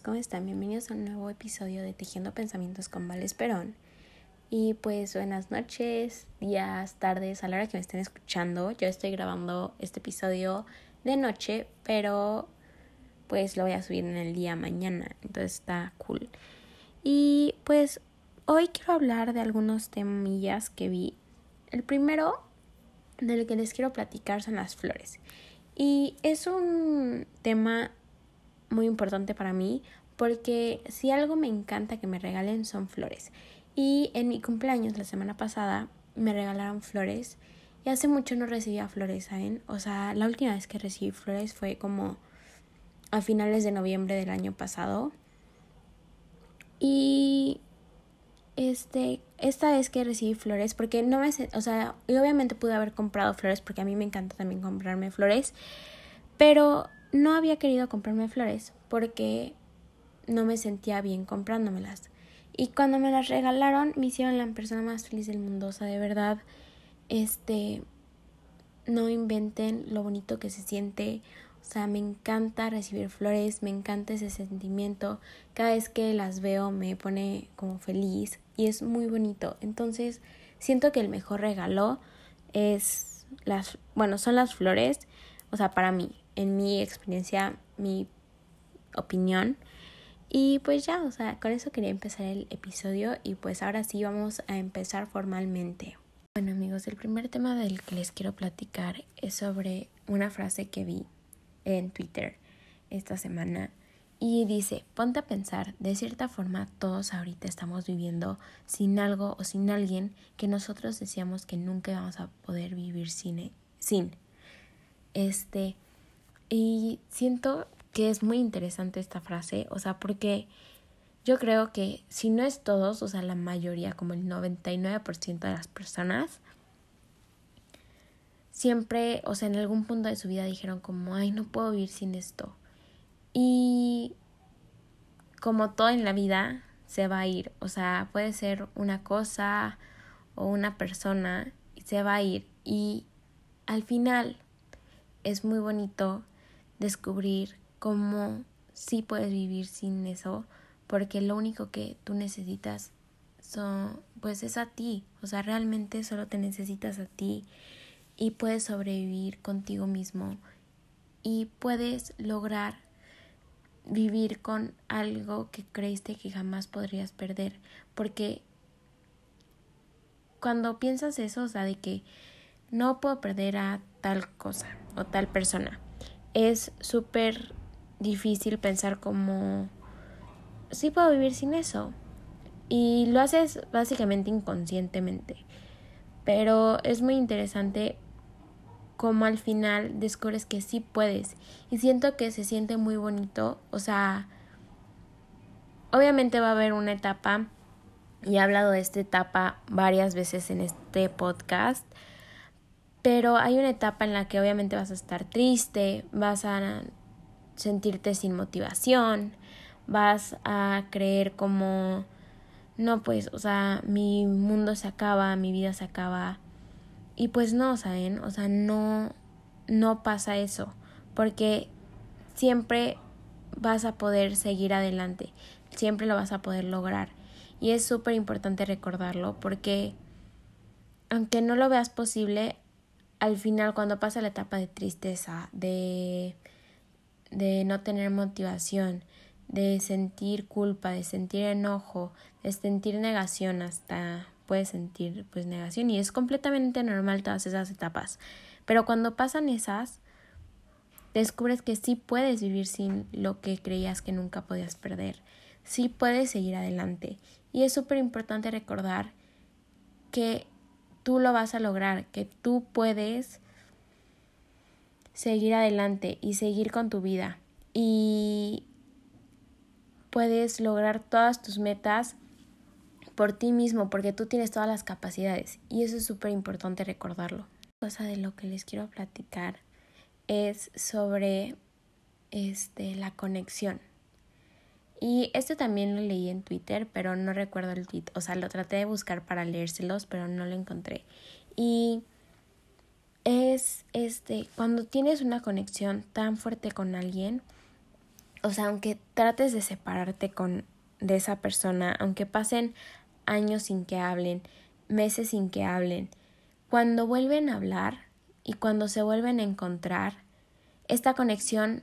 ¿Cómo están? Bienvenidos a un nuevo episodio de Tejiendo Pensamientos con Vales Perón. Y pues buenas noches, días, tardes, a la hora que me estén escuchando. Yo estoy grabando este episodio de noche, pero pues lo voy a subir en el día mañana, entonces está cool. Y pues hoy quiero hablar de algunos temillas que vi. El primero del que les quiero platicar son las flores. Y es un tema muy importante para mí porque si algo me encanta que me regalen son flores. Y en mi cumpleaños la semana pasada me regalaron flores y hace mucho no recibía flores, ¿saben? O sea, la última vez que recibí flores fue como a finales de noviembre del año pasado. Y este, esta vez que recibí flores, porque no me, o sea, y obviamente pude haber comprado flores porque a mí me encanta también comprarme flores, pero no había querido comprarme flores porque no me sentía bien comprándomelas. Y cuando me las regalaron, me hicieron la persona más feliz del mundo. O sea, de verdad, este, no inventen lo bonito que se siente. O sea, me encanta recibir flores, me encanta ese sentimiento. Cada vez que las veo me pone como feliz y es muy bonito. Entonces, siento que el mejor regalo es las, bueno, son las flores. O sea, para mí, en mi experiencia, mi opinión. Y pues ya, o sea, con eso quería empezar el episodio y pues ahora sí vamos a empezar formalmente. Bueno amigos, el primer tema del que les quiero platicar es sobre una frase que vi en Twitter esta semana y dice, ponte a pensar, de cierta forma todos ahorita estamos viviendo sin algo o sin alguien que nosotros decíamos que nunca vamos a poder vivir sin. sin. Este, y siento que es muy interesante esta frase, o sea, porque yo creo que si no es todos, o sea, la mayoría, como el 99% de las personas, siempre, o sea, en algún punto de su vida dijeron como, ay, no puedo vivir sin esto. Y como todo en la vida, se va a ir, o sea, puede ser una cosa o una persona y se va a ir. Y al final es muy bonito descubrir cómo sí puedes vivir sin eso, porque lo único que tú necesitas son, pues es a ti, o sea, realmente solo te necesitas a ti y puedes sobrevivir contigo mismo y puedes lograr vivir con algo que creíste que jamás podrías perder, porque cuando piensas eso, o sea, de que no puedo perder a tal cosa o tal persona, es súper difícil pensar como, sí puedo vivir sin eso. Y lo haces básicamente inconscientemente. Pero es muy interesante como al final descubres que sí puedes. Y siento que se siente muy bonito. O sea, obviamente va a haber una etapa, y he hablado de esta etapa varias veces en este podcast, pero hay una etapa en la que obviamente vas a estar triste, vas a sentirte sin motivación, vas a creer como, no, pues, o sea, mi mundo se acaba, mi vida se acaba. Y pues no, ¿saben? O sea, no, no pasa eso, porque siempre vas a poder seguir adelante, siempre lo vas a poder lograr. Y es súper importante recordarlo porque aunque no lo veas posible, al final cuando pasa la etapa de tristeza, de, de no tener motivación, de sentir culpa, de sentir enojo, de sentir negación hasta puedes sentir pues negación y es completamente normal todas esas etapas. Pero cuando pasan esas, descubres que sí puedes vivir sin lo que creías que nunca podías perder. Sí puedes seguir adelante. Y es súper importante recordar que tú lo vas a lograr, que tú puedes seguir adelante y seguir con tu vida y puedes lograr todas tus metas por ti mismo porque tú tienes todas las capacidades y eso es súper importante recordarlo. Cosa de lo que les quiero platicar es sobre este la conexión. Y esto también lo leí en Twitter, pero no recuerdo el tweet. O sea, lo traté de buscar para leérselos, pero no lo encontré. Y es este, cuando tienes una conexión tan fuerte con alguien, o sea, aunque trates de separarte con de esa persona, aunque pasen años sin que hablen, meses sin que hablen, cuando vuelven a hablar y cuando se vuelven a encontrar, esta conexión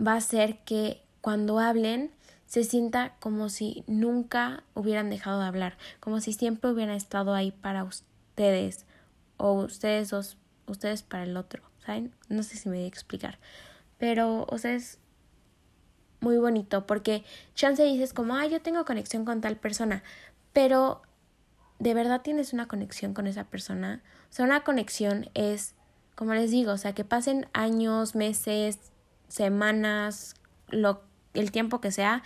va a hacer que cuando hablen se sienta como si nunca hubieran dejado de hablar, como si siempre hubieran estado ahí para ustedes o ustedes dos, ustedes para el otro, ¿saben? No sé si me voy a explicar, pero, o sea, es muy bonito porque chance dices como, ah, yo tengo conexión con tal persona, pero de verdad tienes una conexión con esa persona. O sea, una conexión es, como les digo, o sea, que pasen años, meses, semanas, lo, el tiempo que sea,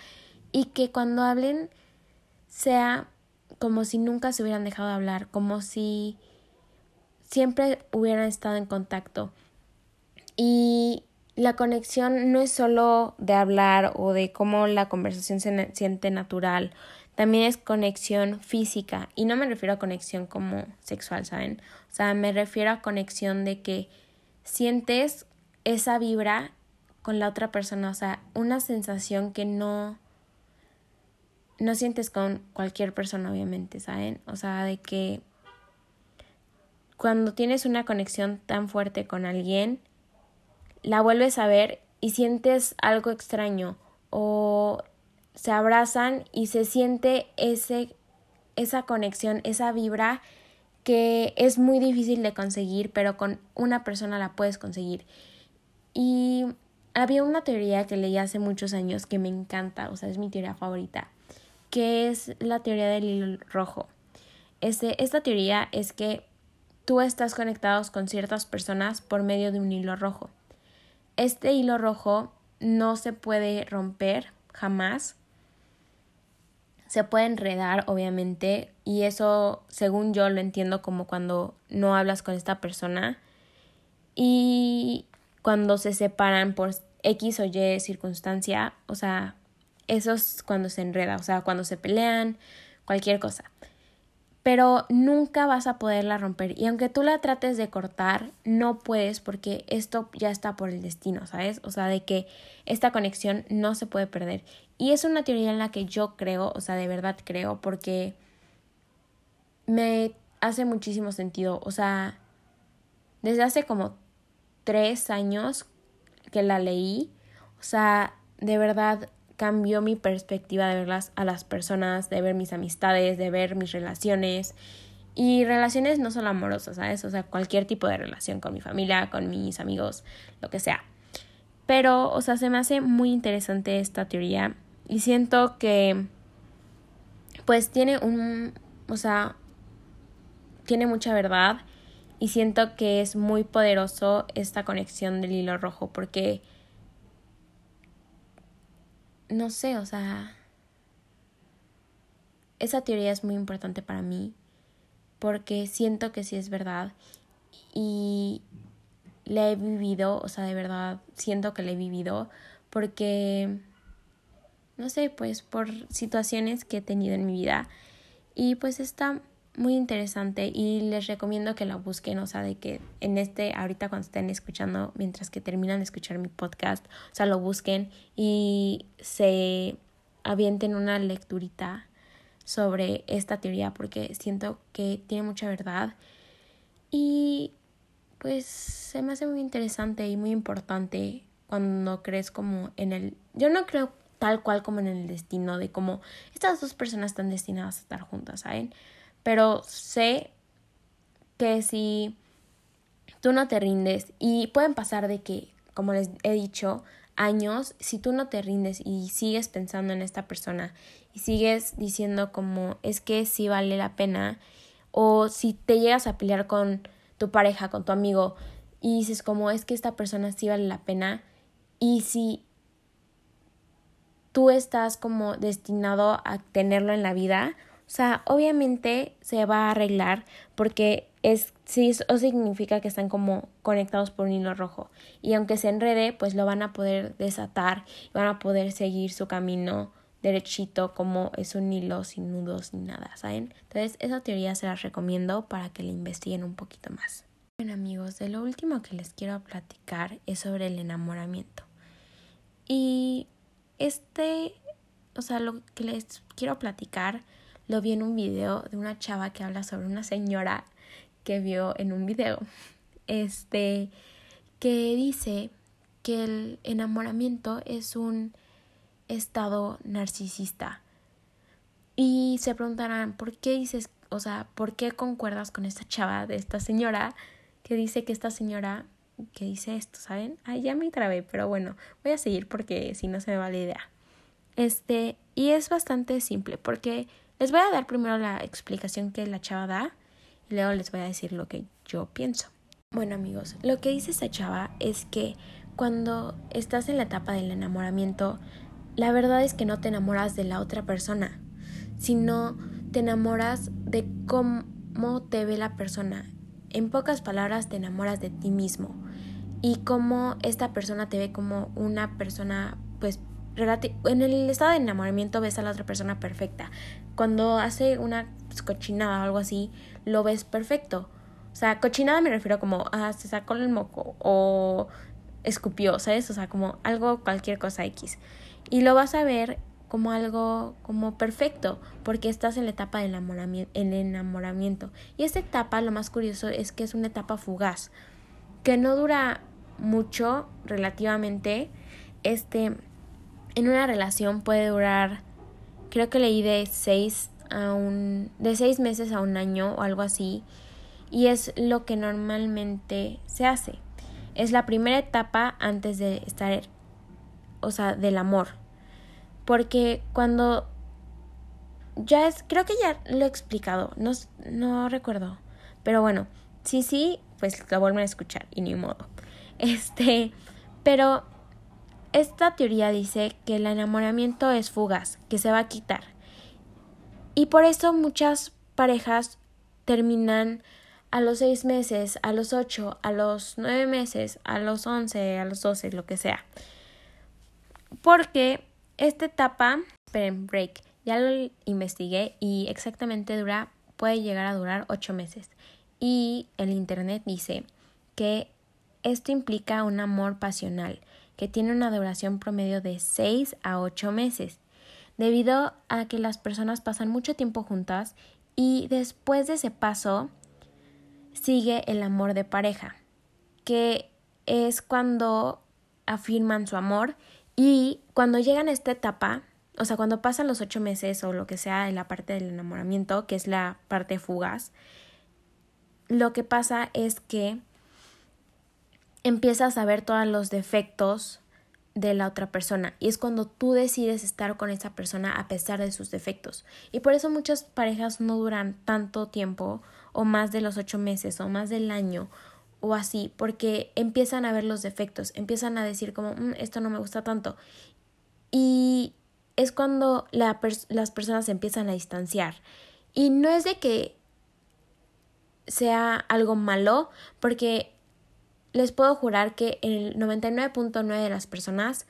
y que cuando hablen sea como si nunca se hubieran dejado de hablar, como si siempre hubieran estado en contacto. Y la conexión no es solo de hablar o de cómo la conversación se siente natural, también es conexión física y no me refiero a conexión como sexual, ¿saben? O sea, me refiero a conexión de que sientes esa vibra con la otra persona, o sea, una sensación que no no sientes con cualquier persona, obviamente, ¿saben? O sea, de que cuando tienes una conexión tan fuerte con alguien, la vuelves a ver y sientes algo extraño o se abrazan y se siente ese, esa conexión, esa vibra que es muy difícil de conseguir, pero con una persona la puedes conseguir. Y había una teoría que leí hace muchos años que me encanta, o sea, es mi teoría favorita, que es la teoría del hilo rojo. Este, esta teoría es que tú estás conectado con ciertas personas por medio de un hilo rojo. Este hilo rojo no se puede romper jamás. Se puede enredar, obviamente, y eso, según yo, lo entiendo como cuando no hablas con esta persona y cuando se separan por X o Y circunstancia, o sea, eso es cuando se enreda, o sea, cuando se pelean, cualquier cosa pero nunca vas a poderla romper. Y aunque tú la trates de cortar, no puedes porque esto ya está por el destino, ¿sabes? O sea, de que esta conexión no se puede perder. Y es una teoría en la que yo creo, o sea, de verdad creo, porque me hace muchísimo sentido. O sea, desde hace como tres años que la leí, o sea, de verdad cambió mi perspectiva de verlas a las personas, de ver mis amistades, de ver mis relaciones. Y relaciones no solo amorosas, ¿sabes? O sea, cualquier tipo de relación con mi familia, con mis amigos, lo que sea. Pero, o sea, se me hace muy interesante esta teoría y siento que, pues, tiene un, o sea, tiene mucha verdad y siento que es muy poderoso esta conexión del hilo rojo porque no sé, o sea, esa teoría es muy importante para mí porque siento que sí es verdad y la he vivido, o sea, de verdad siento que la he vivido porque, no sé, pues por situaciones que he tenido en mi vida y pues está muy interesante y les recomiendo que la busquen, o sea, de que en este, ahorita cuando estén escuchando, mientras que terminan de escuchar mi podcast, o sea, lo busquen y se avienten una lecturita sobre esta teoría porque siento que tiene mucha verdad y pues se me hace muy interesante y muy importante cuando crees como en el yo no creo tal cual como en el destino de como estas dos personas están destinadas a estar juntas, ¿saben? Pero sé que si tú no te rindes y pueden pasar de que, como les he dicho, años, si tú no te rindes y sigues pensando en esta persona y sigues diciendo como es que sí vale la pena o si te llegas a pelear con tu pareja, con tu amigo y dices como es que esta persona sí vale la pena y si tú estás como destinado a tenerlo en la vida, o sea, obviamente se va a arreglar porque es sí eso significa que están como conectados por un hilo rojo y aunque se enrede, pues lo van a poder desatar y van a poder seguir su camino derechito como es un hilo sin nudos ni nada, ¿saben? Entonces, esa teoría se las recomiendo para que la investiguen un poquito más. Bueno, amigos, de lo último que les quiero platicar es sobre el enamoramiento. Y este, o sea, lo que les quiero platicar, lo vi en un video de una chava que habla sobre una señora que vio en un video, este, que dice que el enamoramiento es un estado narcisista. Y se preguntarán, ¿por qué dices, o sea, por qué concuerdas con esta chava de esta señora que dice que esta señora que dice esto, ¿saben? Ay, ya me trabé, pero bueno, voy a seguir porque si no se me va la idea. Este, y es bastante simple porque les voy a dar primero la explicación que la chava da y luego les voy a decir lo que yo pienso. Bueno amigos, lo que dice esta chava es que cuando estás en la etapa del enamoramiento, la verdad es que no te enamoras de la otra persona, sino te enamoras de cómo te ve la persona. En pocas palabras, te enamoras de ti mismo y cómo esta persona te ve como una persona, pues, en el estado de enamoramiento ves a la otra persona perfecta. Cuando hace una cochinada o algo así, lo ves perfecto. O sea, cochinada me refiero como, ah, se sacó el moco o escupió, ¿sabes? O sea, como algo, cualquier cosa X. Y lo vas a ver como algo como perfecto, porque estás en la etapa del enamoramiento, enamoramiento. Y esta etapa, lo más curioso es que es una etapa fugaz, que no dura mucho relativamente. Este, en una relación puede durar, creo que leí de seis a un, de seis meses a un año o algo así, y es lo que normalmente se hace. Es la primera etapa antes de estar, o sea, del amor. Porque cuando ya es, creo que ya lo he explicado, no, no recuerdo. Pero bueno, sí, sí, pues lo vuelven a escuchar y ni modo. Este, pero esta teoría dice que el enamoramiento es fugaz, que se va a quitar. Y por eso muchas parejas terminan a los seis meses, a los ocho, a los nueve meses, a los once, a los doce, lo que sea. Porque esta etapa, esperen, break, ya lo investigué y exactamente dura, puede llegar a durar ocho meses. Y el internet dice que esto implica un amor pasional que tiene una duración promedio de 6 a 8 meses, debido a que las personas pasan mucho tiempo juntas y después de ese paso sigue el amor de pareja, que es cuando afirman su amor y cuando llegan a esta etapa, o sea, cuando pasan los ocho meses o lo que sea en la parte del enamoramiento, que es la parte fugaz, lo que pasa es que empiezas a ver todos los defectos de la otra persona. Y es cuando tú decides estar con esa persona a pesar de sus defectos. Y por eso muchas parejas no duran tanto tiempo o más de los ocho meses o más del año o así porque empiezan a ver los defectos. Empiezan a decir como mm, esto no me gusta tanto y es cuando las personas se empiezan a distanciar. Y no es de que sea algo malo porque les puedo jurar que el 99.9 de las personas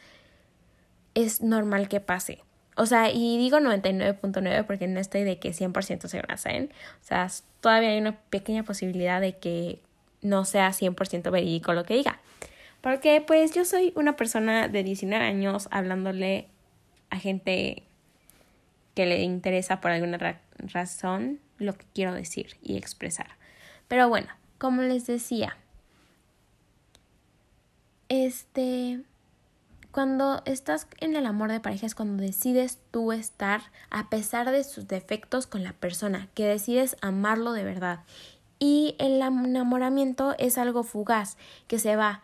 es normal que pase. O sea, y digo 99.9 porque no estoy de que 100% se ¿saben? O sea, todavía hay una pequeña posibilidad de que no sea 100% verídico lo que diga. Porque pues yo soy una persona de 19 años hablándole a gente que le interesa por alguna razón lo que quiero decir y expresar. Pero bueno, como les decía, este, cuando estás en el amor de pareja es cuando decides tú estar a pesar de sus defectos con la persona, que decides amarlo de verdad. Y el enamoramiento es algo fugaz, que se va.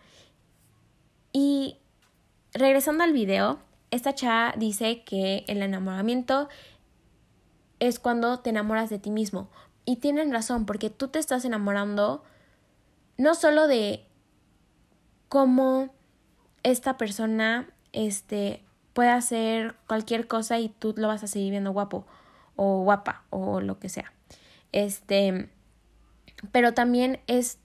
Y regresando al video, esta chava dice que el enamoramiento es cuando te enamoras de ti mismo. Y tienen razón, porque tú te estás enamorando no solo de cómo esta persona este, puede hacer cualquier cosa y tú lo vas a seguir viendo guapo o guapa o lo que sea. Este, pero también es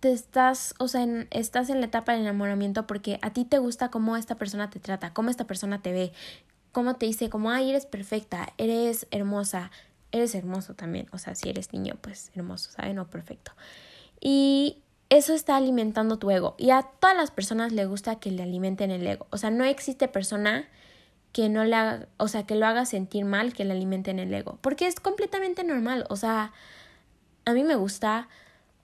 te estás, o sea, estás en la etapa del enamoramiento porque a ti te gusta cómo esta persona te trata, cómo esta persona te ve, cómo te dice como, ay, eres perfecta, eres hermosa, eres hermoso también, o sea, si eres niño, pues hermoso, ¿saben? No perfecto. Y eso está alimentando tu ego. Y a todas las personas le gusta que le alimenten el ego. O sea, no existe persona que no le haga, o sea, que lo haga sentir mal, que le alimenten el ego, porque es completamente normal, o sea, a mí me gusta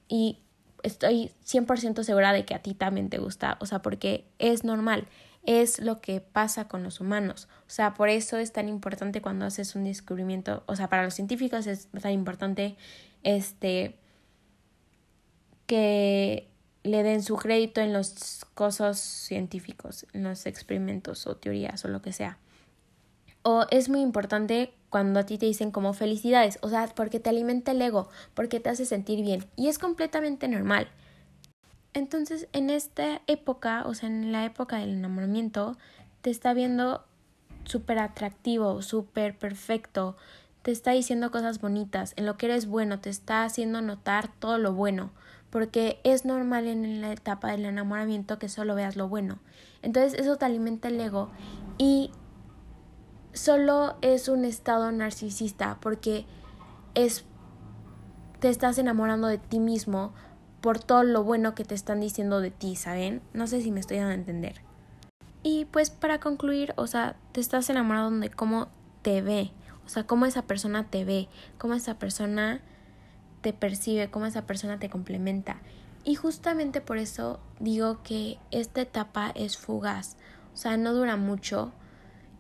y estoy 100% segura de que a ti también te gusta, o sea, porque es normal, es lo que pasa con los humanos, o sea, por eso es tan importante cuando haces un descubrimiento, o sea, para los científicos es tan importante este que le den su crédito en los cosas científicos, en los experimentos o teorías o lo que sea. O es muy importante cuando a ti te dicen como felicidades, o sea, porque te alimenta el ego, porque te hace sentir bien. Y es completamente normal. Entonces, en esta época, o sea, en la época del enamoramiento, te está viendo súper atractivo, súper perfecto, te está diciendo cosas bonitas, en lo que eres bueno, te está haciendo notar todo lo bueno porque es normal en la etapa del enamoramiento que solo veas lo bueno. Entonces eso te alimenta el ego y solo es un estado narcisista porque es te estás enamorando de ti mismo por todo lo bueno que te están diciendo de ti, ¿saben? No sé si me estoy dando a entender. Y pues para concluir, o sea, te estás enamorando de cómo te ve, o sea, cómo esa persona te ve, cómo esa persona te percibe, cómo esa persona te complementa. Y justamente por eso digo que esta etapa es fugaz, o sea, no dura mucho.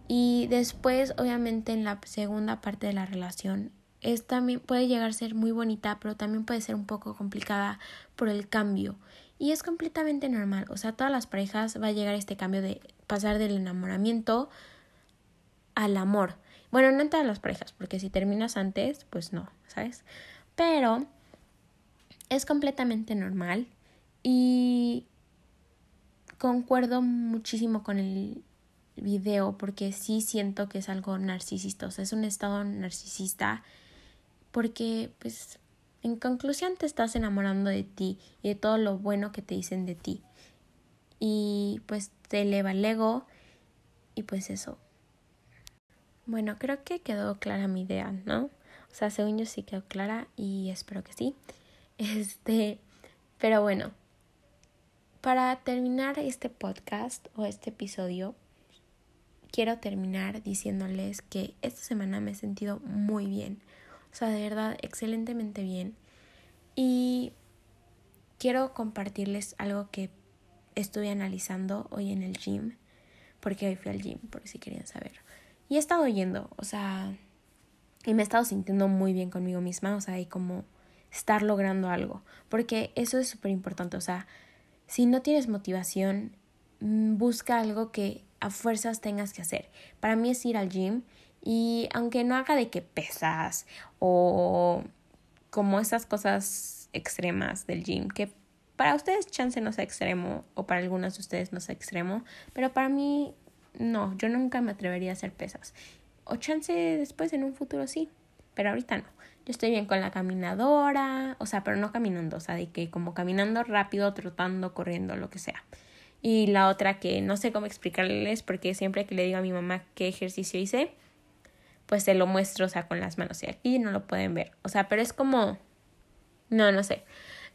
Y después, obviamente, en la segunda parte de la relación, es también puede llegar a ser muy bonita, pero también puede ser un poco complicada por el cambio. Y es completamente normal, o sea, todas las parejas va a llegar este cambio de pasar del enamoramiento al amor. Bueno, no en todas las parejas, porque si terminas antes, pues no, ¿sabes? Pero es completamente normal y concuerdo muchísimo con el video porque sí siento que es algo narcisista, o sea, es un estado narcisista porque pues en conclusión te estás enamorando de ti y de todo lo bueno que te dicen de ti y pues te eleva el ego y pues eso. Bueno, creo que quedó clara mi idea, ¿no? O sea, según yo sí quedó clara y espero que sí. Este, pero bueno, para terminar este podcast o este episodio, quiero terminar diciéndoles que esta semana me he sentido muy bien. O sea, de verdad, excelentemente bien. Y quiero compartirles algo que estuve analizando hoy en el gym, porque hoy fui al gym, por si querían saber. Y he estado yendo, o sea, y me he estado sintiendo muy bien conmigo misma, o sea, y como estar logrando algo, porque eso es súper importante, o sea, si no tienes motivación, mm, busca algo que a fuerzas tengas que hacer. Para mí es ir al gym y aunque no haga de que pesas o como esas cosas extremas del gym, que para ustedes chance no sea extremo o para algunos de ustedes no sea extremo, pero para mí no, yo nunca me atrevería a hacer pesas. O chance después en un futuro sí, pero ahorita no. Yo estoy bien con la caminadora, o sea, pero no caminando, o sea, de que como caminando rápido, trotando, corriendo, lo que sea. Y la otra que no sé cómo explicarles porque siempre que le digo a mi mamá qué ejercicio hice, pues se lo muestro, o sea, con las manos. Y aquí no lo pueden ver. O sea, pero es como... No, no sé.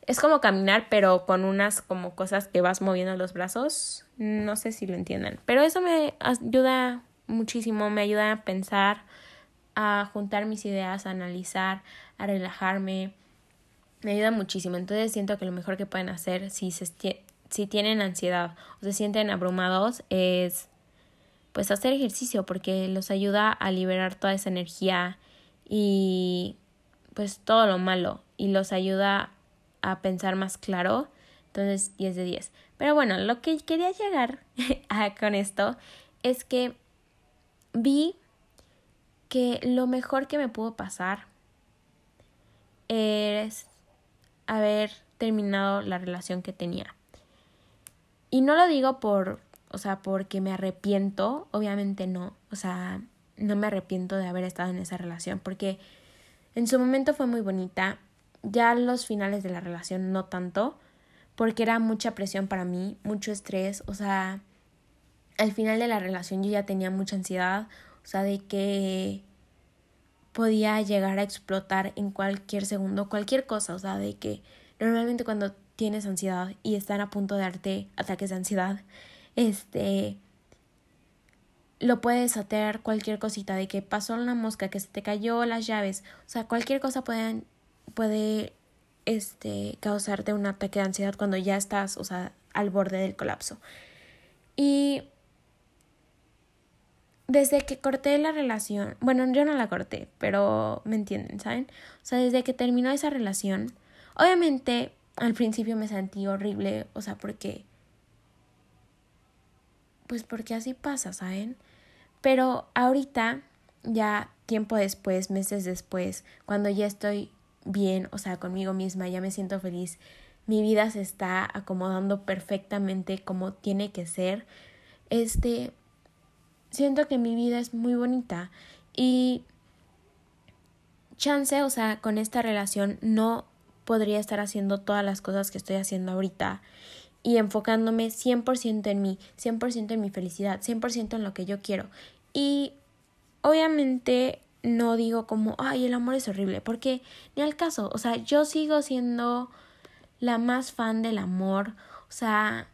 Es como caminar, pero con unas como cosas que vas moviendo los brazos. No sé si lo entiendan. Pero eso me ayuda muchísimo, me ayuda a pensar, a juntar mis ideas, a analizar, a relajarme. Me ayuda muchísimo. Entonces siento que lo mejor que pueden hacer si, se, si tienen ansiedad o se sienten abrumados es pues hacer ejercicio porque los ayuda a liberar toda esa energía y pues todo lo malo y los ayuda a pensar más claro. Entonces 10 de 10. Pero bueno, lo que quería llegar con esto es que vi que lo mejor que me pudo pasar es haber terminado la relación que tenía. Y no lo digo por, o sea, porque me arrepiento, obviamente no, o sea, no me arrepiento de haber estado en esa relación, porque en su momento fue muy bonita, ya los finales de la relación no tanto, porque era mucha presión para mí, mucho estrés, o sea, al final de la relación yo ya tenía mucha ansiedad, o sea, de que podía llegar a explotar en cualquier segundo, cualquier cosa, o sea, de que normalmente cuando tienes ansiedad y están a punto de darte ataques de ansiedad, este lo puedes atear cualquier cosita de que pasó una mosca, que se te cayó las llaves, o sea, cualquier cosa puede, este, causarte un ataque de ansiedad cuando ya estás, o sea, al borde del colapso. Y desde que corté la relación, bueno, yo no la corté, pero me entienden, ¿saben? O sea, desde que terminó esa relación, obviamente al principio me sentí horrible, o sea, porque... Pues porque así pasa, ¿saben? Pero ahorita, ya tiempo después, meses después, cuando ya estoy bien, o sea, conmigo misma, ya me siento feliz, mi vida se está acomodando perfectamente como tiene que ser. Este, siento que mi vida es muy bonita y chance, o sea, con esta relación no podría estar haciendo todas las cosas que estoy haciendo ahorita y enfocándome 100% en mí, 100% en mi felicidad, 100% en lo que yo quiero. Y obviamente no digo como, ay, el amor es horrible, porque ni al caso, o sea, yo sigo siendo la más fan del amor, o sea,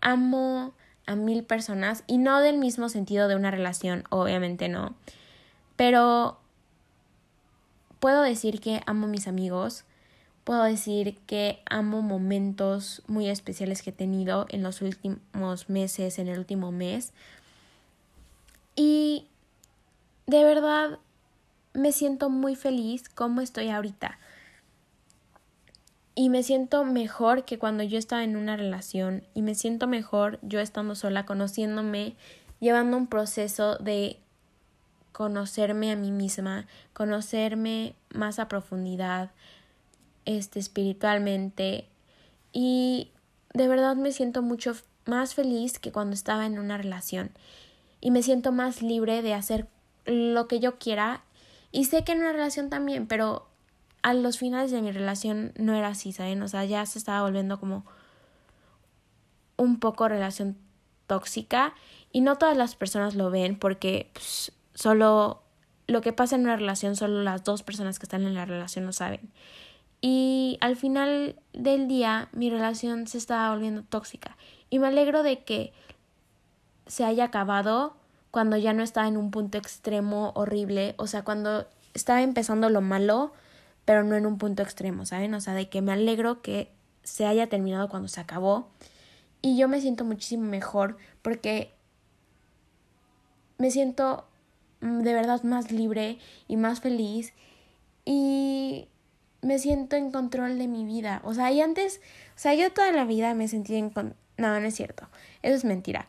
amo a mil personas y no del mismo sentido de una relación, obviamente no, pero puedo decir que amo a mis amigos, puedo decir que amo momentos muy especiales que he tenido en los últimos meses, en el último mes. Y de verdad me siento muy feliz como estoy ahorita. Y me siento mejor que cuando yo estaba en una relación. Y me siento mejor yo estando sola, conociéndome, llevando un proceso de conocerme a mí misma, conocerme más a profundidad, este, espiritualmente y de verdad me siento mucho más feliz que cuando estaba en una relación y me siento más libre de hacer lo que yo quiera y sé que en una relación también, pero a los finales de mi relación no era así, ¿saben? O sea, ya se estaba volviendo como un poco relación tóxica y no todas las personas lo ven porque pues, solo lo que pasa en una relación solo las dos personas que están en la relación lo saben. Y al final del día mi relación se estaba volviendo tóxica. Y me alegro de que se haya acabado cuando ya no estaba en un punto extremo horrible. O sea, cuando estaba empezando lo malo, pero no en un punto extremo, ¿saben? O sea, de que me alegro que se haya terminado cuando se acabó. Y yo me siento muchísimo mejor porque me siento mm, de verdad más libre y más feliz. Y me siento en control de mi vida. O sea, y antes, o sea, yo toda la vida me sentía en control. No, no es cierto. Eso es mentira.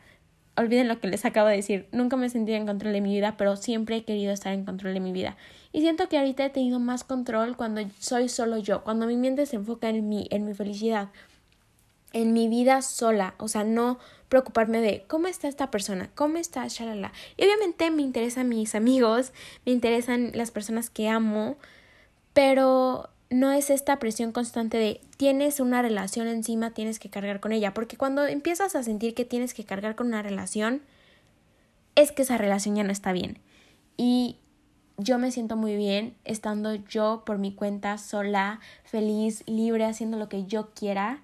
Olviden lo que les acabo de decir. Nunca me he sentido en control de mi vida, pero siempre he querido estar en control de mi vida. Y siento que ahorita he tenido más control cuando soy solo yo, cuando mi mente se enfoca en mí, en mi felicidad, en mi vida sola. O sea, no preocuparme de cómo está esta persona, cómo está, shalala. Y obviamente me interesan mis amigos, me interesan las personas que amo, pero no es esta presión constante de tienes una relación encima, tienes que cargar con ella, porque cuando empiezas a sentir que tienes que cargar con una relación, es que esa relación ya no está bien. Y yo me siento muy bien estando yo por mi cuenta sola, feliz, libre, haciendo lo que yo quiera.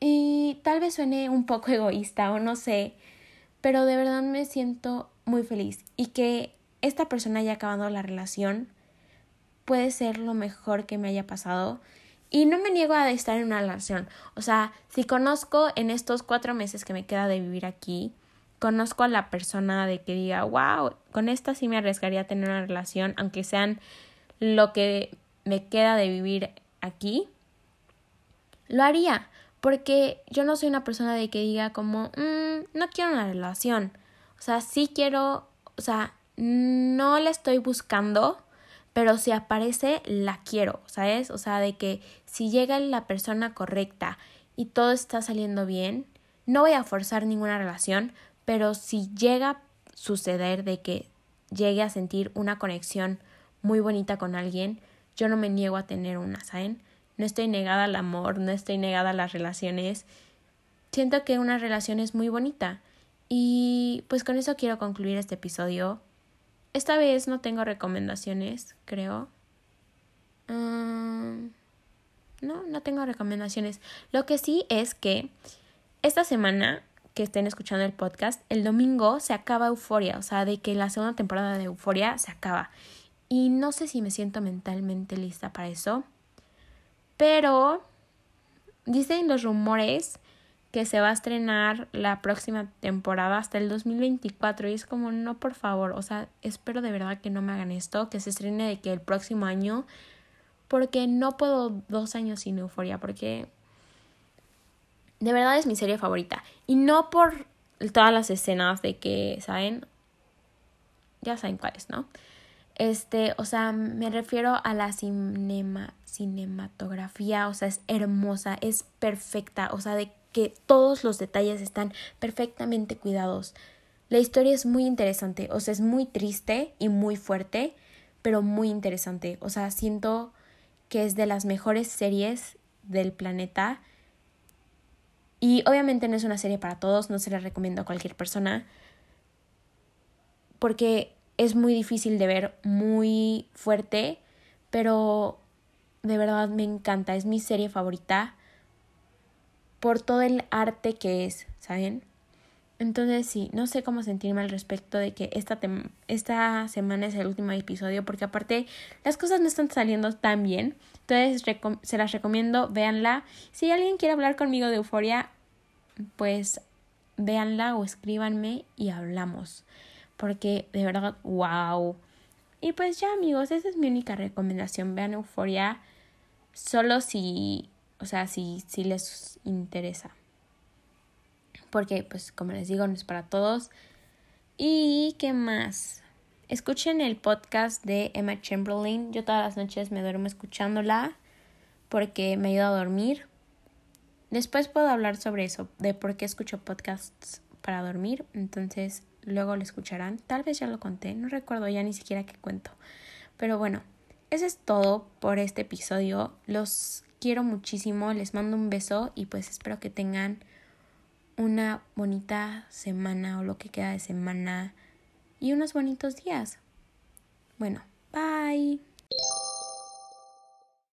Y tal vez suene un poco egoísta o no sé, pero de verdad me siento muy feliz y que esta persona haya acabado la relación puede ser lo mejor que me haya pasado. Y no me niego a estar en una relación. O sea, si conozco en estos cuatro meses que me queda de vivir aquí, conozco a la persona de que diga, wow, con esta sí me arriesgaría a tener una relación, aunque sean lo que me queda de vivir aquí, lo haría. Porque yo no soy una persona de que diga como, mm, no quiero una relación. O sea, sí quiero, o sea, no la estoy buscando, pero si aparece, la quiero, ¿sabes? O sea, de que si llega la persona correcta y todo está saliendo bien, no voy a forzar ninguna relación, pero si llega a suceder de que llegue a sentir una conexión muy bonita con alguien, yo no me niego a tener una, ¿saben? No estoy negada al amor, no estoy negada a las relaciones. Siento que una relación es muy bonita. Y pues con eso quiero concluir este episodio. Esta vez no tengo recomendaciones, creo. Mm, no, no tengo recomendaciones. Lo que sí es que esta semana que estén escuchando el podcast, el domingo se acaba Euforia, o sea, de que la segunda temporada de Euforia se acaba. Y no sé si me siento mentalmente lista para eso. Pero dicen los rumores que se va a estrenar la próxima temporada hasta el 2024 y es como no por favor, o sea, espero de verdad que no me hagan esto, que se estrene de que el próximo año porque no puedo dos años sin euforia porque de verdad es mi serie favorita y no por todas las escenas de que, ¿saben? Ya saben cuáles, ¿no? Este, o sea, me refiero a la cinema, cinematografía, o sea, es hermosa, es perfecta, o sea, de que todos los detalles están perfectamente cuidados. La historia es muy interesante, o sea, es muy triste y muy fuerte, pero muy interesante. O sea, siento que es de las mejores series del planeta. Y obviamente no es una serie para todos, no se la recomiendo a cualquier persona, porque es muy difícil de ver, muy fuerte, pero de verdad me encanta, es mi serie favorita por todo el arte que es, ¿saben? Entonces sí, no sé cómo sentirme al respecto de que esta, esta semana es el último episodio porque aparte las cosas no están saliendo tan bien. Entonces se las recomiendo, véanla. Si alguien quiere hablar conmigo de euforia, pues véanla o escríbanme y hablamos porque de verdad, wow. Y pues ya amigos, esa es mi única recomendación. Vean Euforia solo si, o sea, si, si les interesa. Porque pues como les digo, no es para todos. ¿Y qué más? Escuchen el podcast de Emma Chamberlain. Yo todas las noches me duermo escuchándola porque me ayuda a dormir. Después puedo hablar sobre eso, de por qué escucho podcasts para dormir. Entonces, luego lo escucharán. Tal vez ya lo conté, no recuerdo ya ni siquiera qué cuento. Pero bueno, eso es todo por este episodio. Los quiero muchísimo, les mando un beso y pues espero que tengan una bonita semana o lo que queda de semana y unos bonitos días. Bueno, bye.